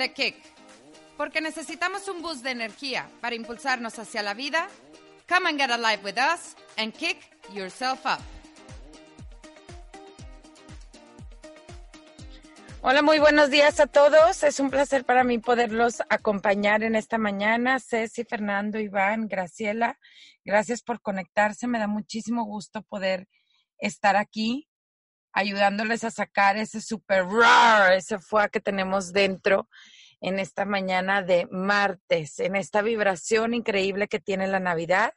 The Kick. Porque necesitamos un boost de energía para impulsarnos hacia la vida. Come and get alive with us and kick yourself up. Hola, muy buenos días a todos. Es un placer para mí poderlos acompañar en esta mañana. Ceci, Fernando, Iván, Graciela, gracias por conectarse. Me da muchísimo gusto poder estar aquí ayudándoles a sacar ese super roar, ese fuá que tenemos dentro en esta mañana de martes, en esta vibración increíble que tiene la Navidad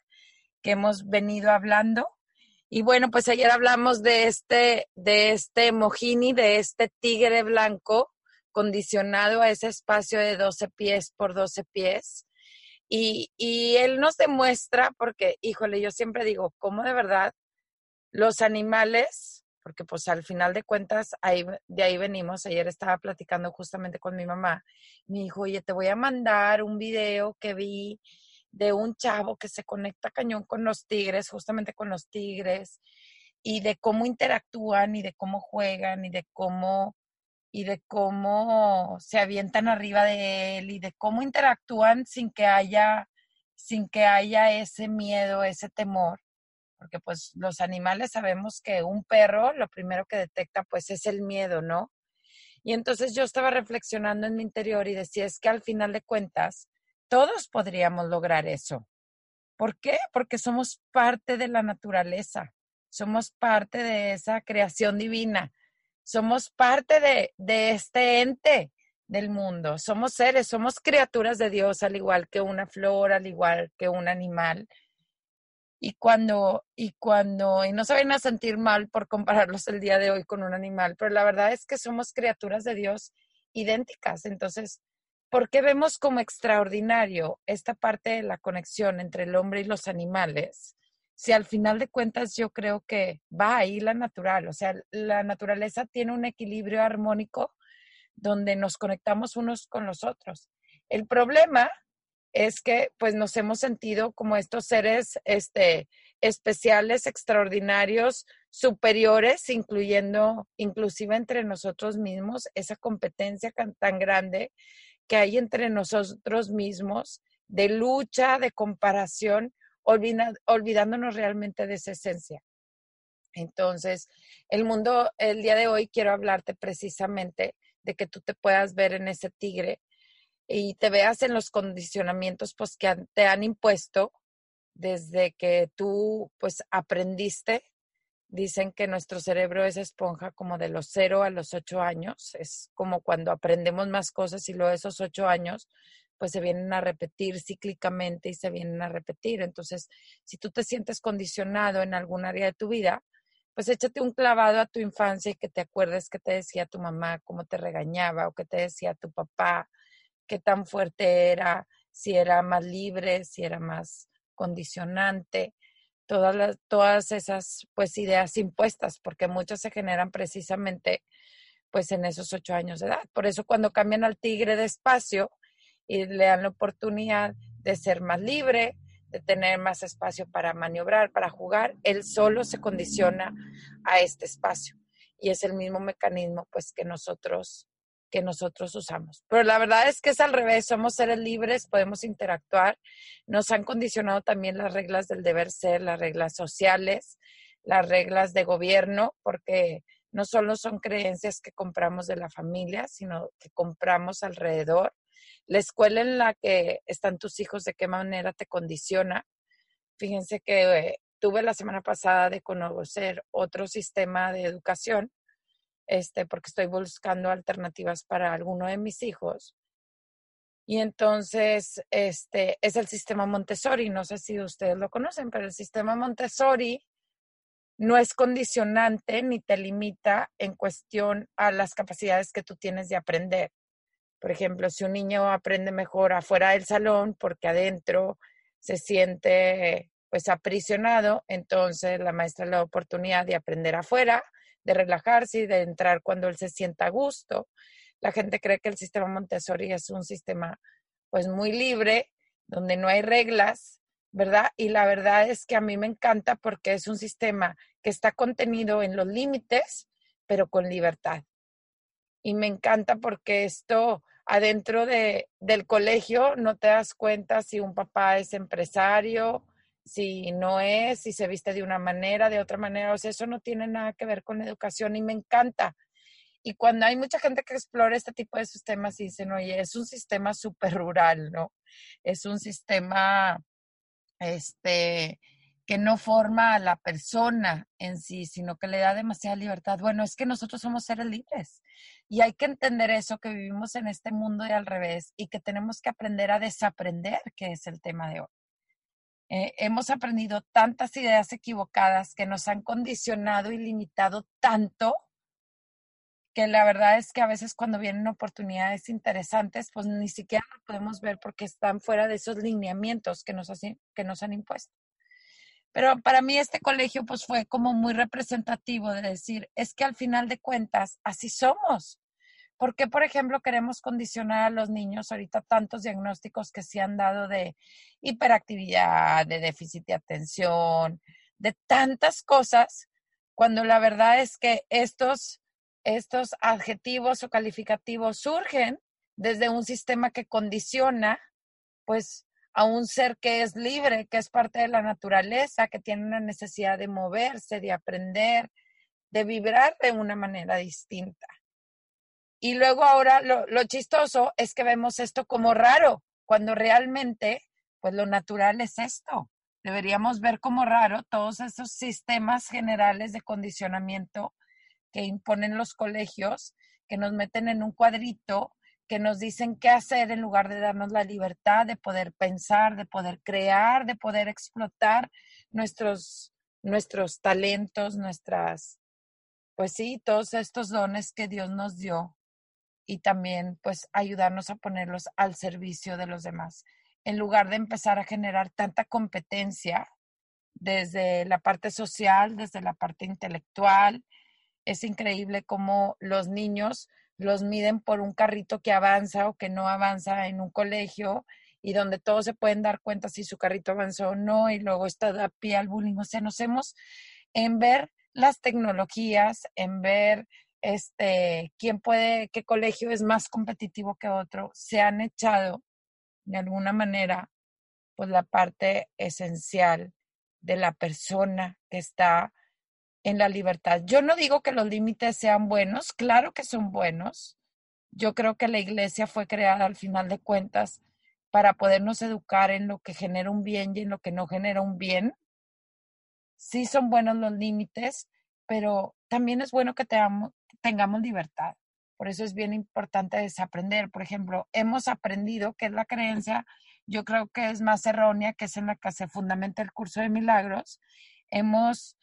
que hemos venido hablando. Y bueno, pues ayer hablamos de este, de este mojini, de este tigre blanco condicionado a ese espacio de 12 pies por 12 pies. Y, y él nos demuestra, porque, híjole, yo siempre digo, ¿cómo de verdad los animales porque pues al final de cuentas ahí, de ahí venimos. Ayer estaba platicando justamente con mi mamá. Me dijo, oye, te voy a mandar un video que vi de un chavo que se conecta cañón con los tigres, justamente con los tigres, y de cómo interactúan y de cómo juegan y de cómo y de cómo se avientan arriba de él y de cómo interactúan sin que haya sin que haya ese miedo, ese temor porque pues los animales sabemos que un perro lo primero que detecta pues es el miedo, ¿no? Y entonces yo estaba reflexionando en mi interior y decía, es que al final de cuentas, todos podríamos lograr eso. ¿Por qué? Porque somos parte de la naturaleza, somos parte de esa creación divina, somos parte de, de este ente del mundo, somos seres, somos criaturas de Dios, al igual que una flor, al igual que un animal y cuando, y cuando, y no se vayan a sentir mal por compararlos el día de hoy con un animal, pero la verdad es que somos criaturas de Dios idénticas. Entonces, ¿por qué vemos como extraordinario esta parte de la conexión entre el hombre y los animales? Si al final de cuentas yo creo que va ahí la natural, o sea, la naturaleza tiene un equilibrio armónico donde nos conectamos unos con los otros. El problema es que pues nos hemos sentido como estos seres este, especiales, extraordinarios, superiores, incluyendo inclusive entre nosotros mismos, esa competencia tan grande que hay entre nosotros mismos de lucha, de comparación, olvidándonos realmente de esa esencia. Entonces, el mundo, el día de hoy quiero hablarte precisamente de que tú te puedas ver en ese tigre y te veas en los condicionamientos pues que te han impuesto desde que tú pues aprendiste. Dicen que nuestro cerebro es esponja como de los cero a los ocho años. Es como cuando aprendemos más cosas y luego esos ocho años pues se vienen a repetir cíclicamente y se vienen a repetir. Entonces, si tú te sientes condicionado en algún área de tu vida, pues échate un clavado a tu infancia y que te acuerdes que te decía tu mamá, cómo te regañaba o que te decía tu papá, qué tan fuerte era, si era más libre, si era más condicionante, todas, las, todas esas pues ideas impuestas, porque muchas se generan precisamente pues en esos ocho años de edad. Por eso cuando cambian al tigre de espacio y le dan la oportunidad de ser más libre, de tener más espacio para maniobrar, para jugar, él solo se condiciona a este espacio. Y es el mismo mecanismo pues que nosotros que nosotros usamos. Pero la verdad es que es al revés, somos seres libres, podemos interactuar. Nos han condicionado también las reglas del deber ser, las reglas sociales, las reglas de gobierno, porque no solo son creencias que compramos de la familia, sino que compramos alrededor. La escuela en la que están tus hijos, de qué manera te condiciona. Fíjense que eh, tuve la semana pasada de conocer otro sistema de educación este, porque estoy buscando alternativas para alguno de mis hijos. Y entonces, este es el sistema Montessori. No sé si ustedes lo conocen, pero el sistema Montessori no es condicionante ni te limita en cuestión a las capacidades que tú tienes de aprender. Por ejemplo, si un niño aprende mejor afuera del salón porque adentro se siente pues aprisionado, entonces la maestra le da oportunidad de aprender afuera, de relajarse y de entrar cuando él se sienta a gusto. La gente cree que el sistema Montessori es un sistema pues muy libre, donde no hay reglas, ¿verdad? Y la verdad es que a mí me encanta porque es un sistema que está contenido en los límites, pero con libertad. Y me encanta porque esto adentro de, del colegio no te das cuenta si un papá es empresario, si no es, si se viste de una manera, de otra manera. O sea, eso no tiene nada que ver con la educación y me encanta. Y cuando hay mucha gente que explora este tipo de sistemas y dicen, oye, es un sistema súper rural, ¿no? Es un sistema este, que no forma a la persona en sí, sino que le da demasiada libertad. Bueno, es que nosotros somos seres libres y hay que entender eso, que vivimos en este mundo de al revés y que tenemos que aprender a desaprender, que es el tema de hoy. Eh, hemos aprendido tantas ideas equivocadas que nos han condicionado y limitado tanto que la verdad es que a veces cuando vienen oportunidades interesantes, pues ni siquiera lo podemos ver porque están fuera de esos lineamientos que nos, que nos han impuesto. Pero para mí este colegio pues fue como muy representativo de decir, es que al final de cuentas así somos. ¿Por qué, por ejemplo, queremos condicionar a los niños ahorita tantos diagnósticos que se han dado de hiperactividad, de déficit de atención, de tantas cosas, cuando la verdad es que estos estos adjetivos o calificativos surgen desde un sistema que condiciona, pues, a un ser que es libre, que es parte de la naturaleza, que tiene una necesidad de moverse, de aprender, de vibrar de una manera distinta. Y luego ahora lo, chistoso es que vemos esto como raro, cuando realmente, pues lo natural es esto. Deberíamos ver como raro todos esos sistemas generales de condicionamiento que imponen los colegios, que nos meten en un cuadrito, que nos dicen qué hacer en lugar de darnos la libertad de poder pensar, de poder crear, de poder explotar nuestros, nuestros talentos, nuestras, pues sí, todos estos dones que Dios nos dio y también pues ayudarnos a ponerlos al servicio de los demás. En lugar de empezar a generar tanta competencia desde la parte social, desde la parte intelectual, es increíble cómo los niños los miden por un carrito que avanza o que no avanza en un colegio y donde todos se pueden dar cuenta si su carrito avanzó o no y luego está da pie al bullying. O sea, nos hemos en ver las tecnologías, en ver este quién puede, qué colegio es más competitivo que otro, se han echado de alguna manera pues la parte esencial de la persona que está en la libertad. Yo no digo que los límites sean buenos, claro que son buenos. Yo creo que la iglesia fue creada al final de cuentas para podernos educar en lo que genera un bien y en lo que no genera un bien. Sí son buenos los límites, pero también es bueno que tengamos, libertad. Por eso es bien importante desaprender. Por ejemplo, hemos aprendido que es la creencia, yo creo que es más errónea, que es en la que se fundamenta el curso de milagros. Hemos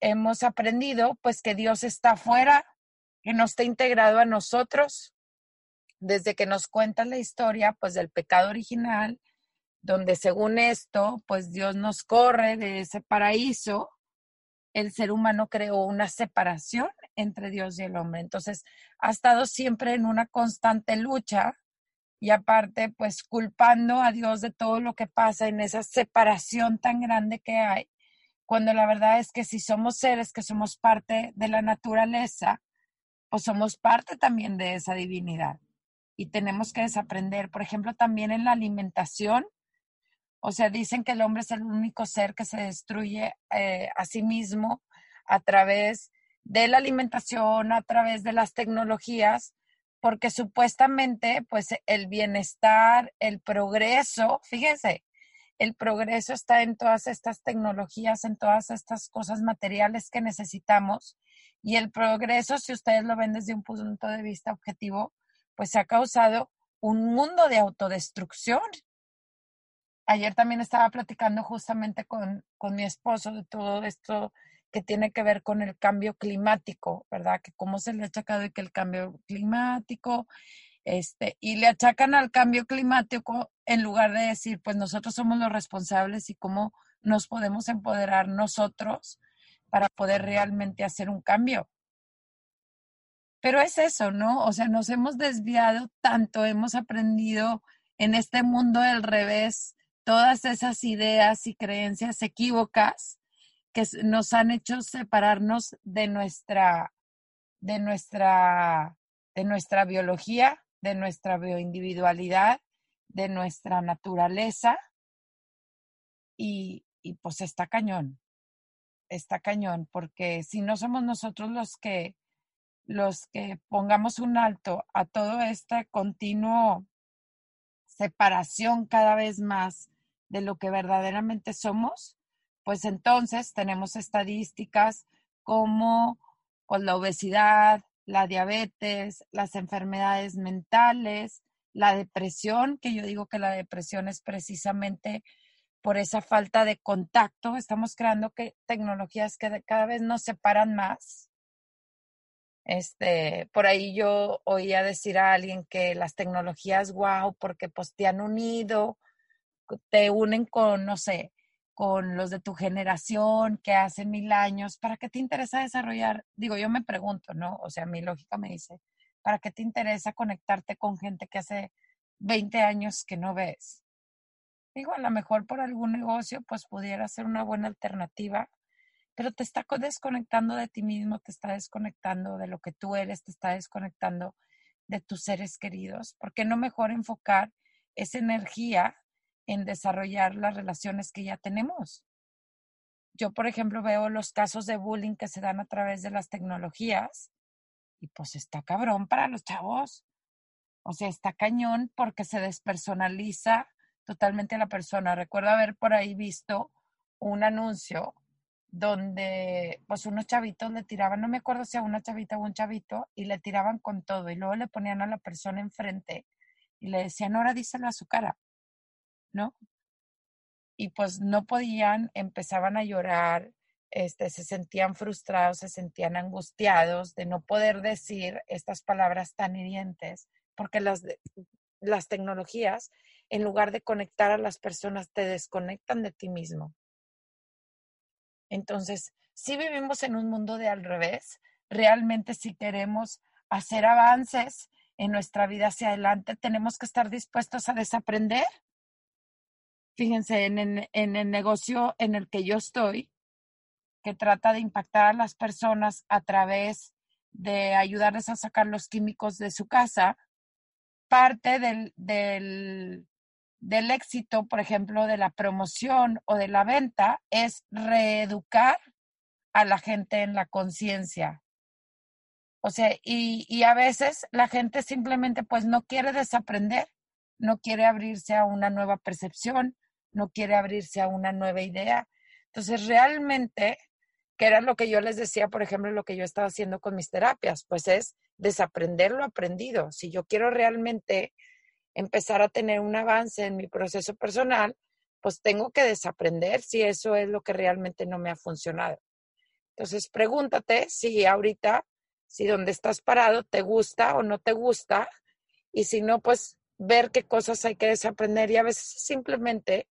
hemos aprendido pues que Dios está afuera, que no está integrado a nosotros, desde que nos cuenta la historia pues del pecado original, donde según esto pues Dios nos corre de ese paraíso, el ser humano creó una separación entre Dios y el hombre. Entonces ha estado siempre en una constante lucha y aparte pues culpando a Dios de todo lo que pasa en esa separación tan grande que hay cuando la verdad es que si somos seres que somos parte de la naturaleza, pues somos parte también de esa divinidad. Y tenemos que desaprender, por ejemplo, también en la alimentación. O sea, dicen que el hombre es el único ser que se destruye eh, a sí mismo a través de la alimentación, a través de las tecnologías, porque supuestamente, pues el bienestar, el progreso, fíjense, el progreso está en todas estas tecnologías, en todas estas cosas materiales que necesitamos. Y el progreso, si ustedes lo ven desde un punto de vista objetivo, pues ha causado un mundo de autodestrucción. Ayer también estaba platicando justamente con, con mi esposo de todo esto que tiene que ver con el cambio climático, ¿verdad? Que cómo se le ha achacado y que el cambio climático, este, y le achacan al cambio climático en lugar de decir, pues nosotros somos los responsables y cómo nos podemos empoderar nosotros para poder realmente hacer un cambio. Pero es eso, ¿no? O sea, nos hemos desviado tanto, hemos aprendido en este mundo del revés todas esas ideas y creencias equívocas que nos han hecho separarnos de nuestra, de nuestra, de nuestra biología, de nuestra bioindividualidad, de nuestra naturaleza. Y, y pues está cañón, está cañón, porque si no somos nosotros los que, los que pongamos un alto a todo este continuo separación cada vez más de lo que verdaderamente somos, pues entonces tenemos estadísticas como pues, la obesidad, la diabetes, las enfermedades mentales, la depresión, que yo digo que la depresión es precisamente por esa falta de contacto. Estamos creando que tecnologías que cada vez nos separan más. Este, por ahí yo oía decir a alguien que las tecnologías, wow, porque pues te han unido, te unen con, no sé, con los de tu generación que hace mil años, ¿para qué te interesa desarrollar? Digo, yo me pregunto, ¿no? O sea, mi lógica me dice, ¿para qué te interesa conectarte con gente que hace 20 años que no ves? Digo, a lo mejor por algún negocio, pues pudiera ser una buena alternativa, pero te está desconectando de ti mismo, te está desconectando de lo que tú eres, te está desconectando de tus seres queridos. ¿Por qué no mejor enfocar esa energía en desarrollar las relaciones que ya tenemos. Yo, por ejemplo, veo los casos de bullying que se dan a través de las tecnologías y pues está cabrón para los chavos. O sea, está cañón porque se despersonaliza totalmente la persona. Recuerdo haber por ahí visto un anuncio donde pues unos chavitos le tiraban, no me acuerdo si a una chavita o un chavito, y le tiraban con todo y luego le ponían a la persona enfrente y le decían, ahora díselo a su cara. Y pues no podían, empezaban a llorar, este, se sentían frustrados, se sentían angustiados de no poder decir estas palabras tan hirientes, porque las, las tecnologías, en lugar de conectar a las personas, te desconectan de ti mismo. Entonces, si vivimos en un mundo de al revés, realmente si queremos hacer avances en nuestra vida hacia adelante, tenemos que estar dispuestos a desaprender Fíjense, en, el negocio en el que yo estoy, que trata de impactar a las personas a través de ayudarles a sacar los químicos de su casa, parte del, del, del éxito, por ejemplo, de la promoción o de la venta es reeducar a la gente en la conciencia. O sea, y, y, a veces la gente simplemente pues no quiere desaprender, no quiere abrirse a una nueva percepción, no quiere abrirse a una nueva idea. Entonces, realmente, que era lo que yo les decía, por ejemplo, lo que yo estaba haciendo con mis terapias, pues es desaprender lo aprendido. Si yo quiero realmente empezar a tener un avance en mi proceso personal, pues tengo que desaprender si eso es lo que realmente no me ha funcionado. Entonces, pregúntate si ahorita, si donde estás parado te gusta o no te gusta, y si no, pues ver qué cosas hay que desaprender y a veces simplemente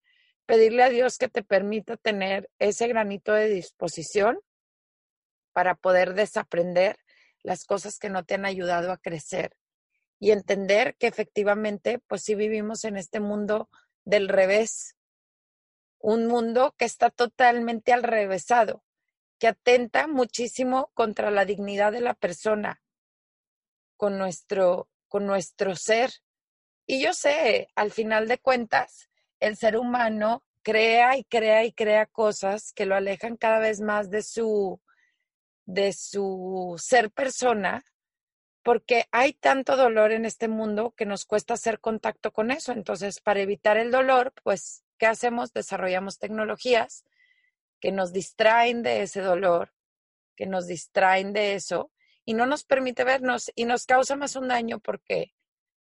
pedirle a Dios que te permita tener ese granito de disposición para poder desaprender las cosas que no te han ayudado a crecer y entender que efectivamente, pues sí vivimos en este mundo del revés, un mundo que está totalmente al revésado, que atenta muchísimo contra la dignidad de la persona, con nuestro, con nuestro ser. Y yo sé, al final de cuentas, el ser humano crea y crea y crea cosas que lo alejan cada vez más de su, de su ser persona, porque hay tanto dolor en este mundo que nos cuesta hacer contacto con eso. Entonces, para evitar el dolor, pues, ¿qué hacemos? Desarrollamos tecnologías que nos distraen de ese dolor, que nos distraen de eso y no nos permite vernos y nos causa más un daño porque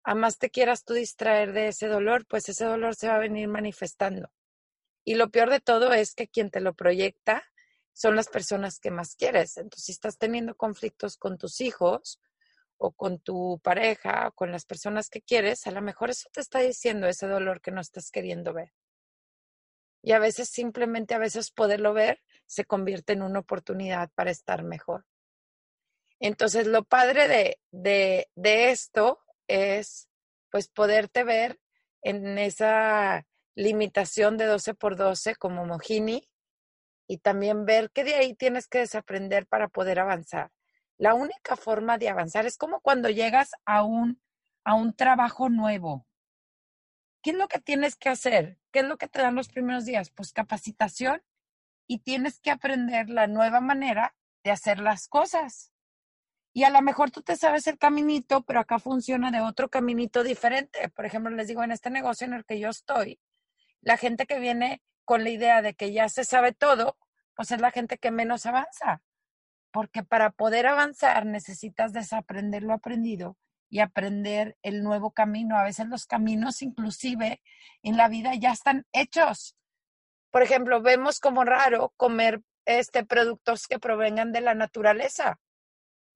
a más te quieras tú distraer de ese dolor, pues ese dolor se va a venir manifestando. Y lo peor de todo es que quien te lo proyecta son las personas que más quieres. Entonces, si estás teniendo conflictos con tus hijos o con tu pareja o con las personas que quieres, a lo mejor eso te está diciendo ese dolor que no estás queriendo ver. Y a veces simplemente, a veces poderlo ver se convierte en una oportunidad para estar mejor. Entonces, lo padre de, de, de esto es pues poderte ver en esa limitación de 12 por 12 como Mojini y también ver que de ahí tienes que desaprender para poder avanzar. La única forma de avanzar es como cuando llegas a un, a un trabajo nuevo. ¿Qué es lo que tienes que hacer? ¿Qué es lo que te dan los primeros días? Pues capacitación y tienes que aprender la nueva manera de hacer las cosas. Y a lo mejor tú te sabes el caminito, pero acá funciona de otro caminito diferente. Por ejemplo, les digo, en este negocio en el que yo estoy, la gente que viene con la idea de que ya se sabe todo, pues es la gente que menos avanza. Porque para poder avanzar necesitas desaprender lo aprendido y aprender el nuevo camino. A veces los caminos inclusive en la vida ya están hechos. Por ejemplo, vemos como raro comer este productos que provengan de la naturaleza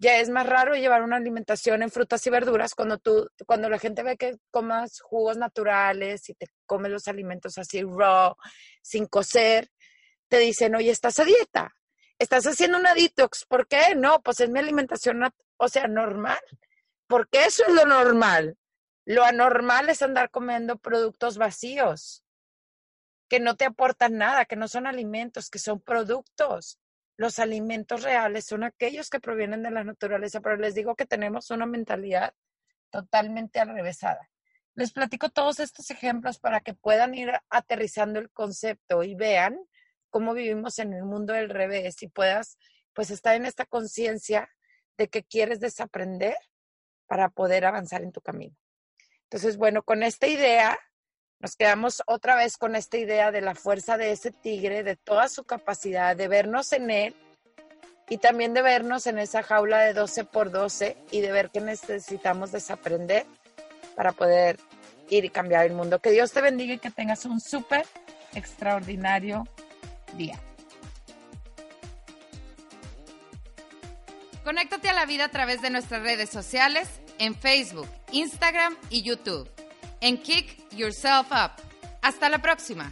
ya es más raro llevar una alimentación en frutas y verduras cuando tú, cuando la gente ve que comas jugos naturales y te comes los alimentos así raw, sin cocer, te dicen, oye, estás a dieta, estás haciendo una detox, ¿por qué? No, pues es mi alimentación, o sea, normal, porque eso es lo normal. Lo anormal es andar comiendo productos vacíos, que no te aportan nada, que no son alimentos, que son productos los alimentos reales son aquellos que provienen de la naturaleza, pero les digo que tenemos una mentalidad totalmente alrevesada. Les platico todos estos ejemplos para que puedan ir aterrizando el concepto y vean cómo vivimos en el mundo del revés y puedas pues estar en esta conciencia de que quieres desaprender para poder avanzar en tu camino. Entonces, bueno, con esta idea nos quedamos otra vez con esta idea de la fuerza de ese tigre, de toda su capacidad, de vernos en él y también de vernos en esa jaula de 12 por 12 y de ver que necesitamos desaprender para poder ir y cambiar el mundo. Que Dios te bendiga y que tengas un súper extraordinario día. Conéctate a la vida a través de nuestras redes sociales en Facebook, Instagram y YouTube en Kick Yourself Up. Hasta la próxima.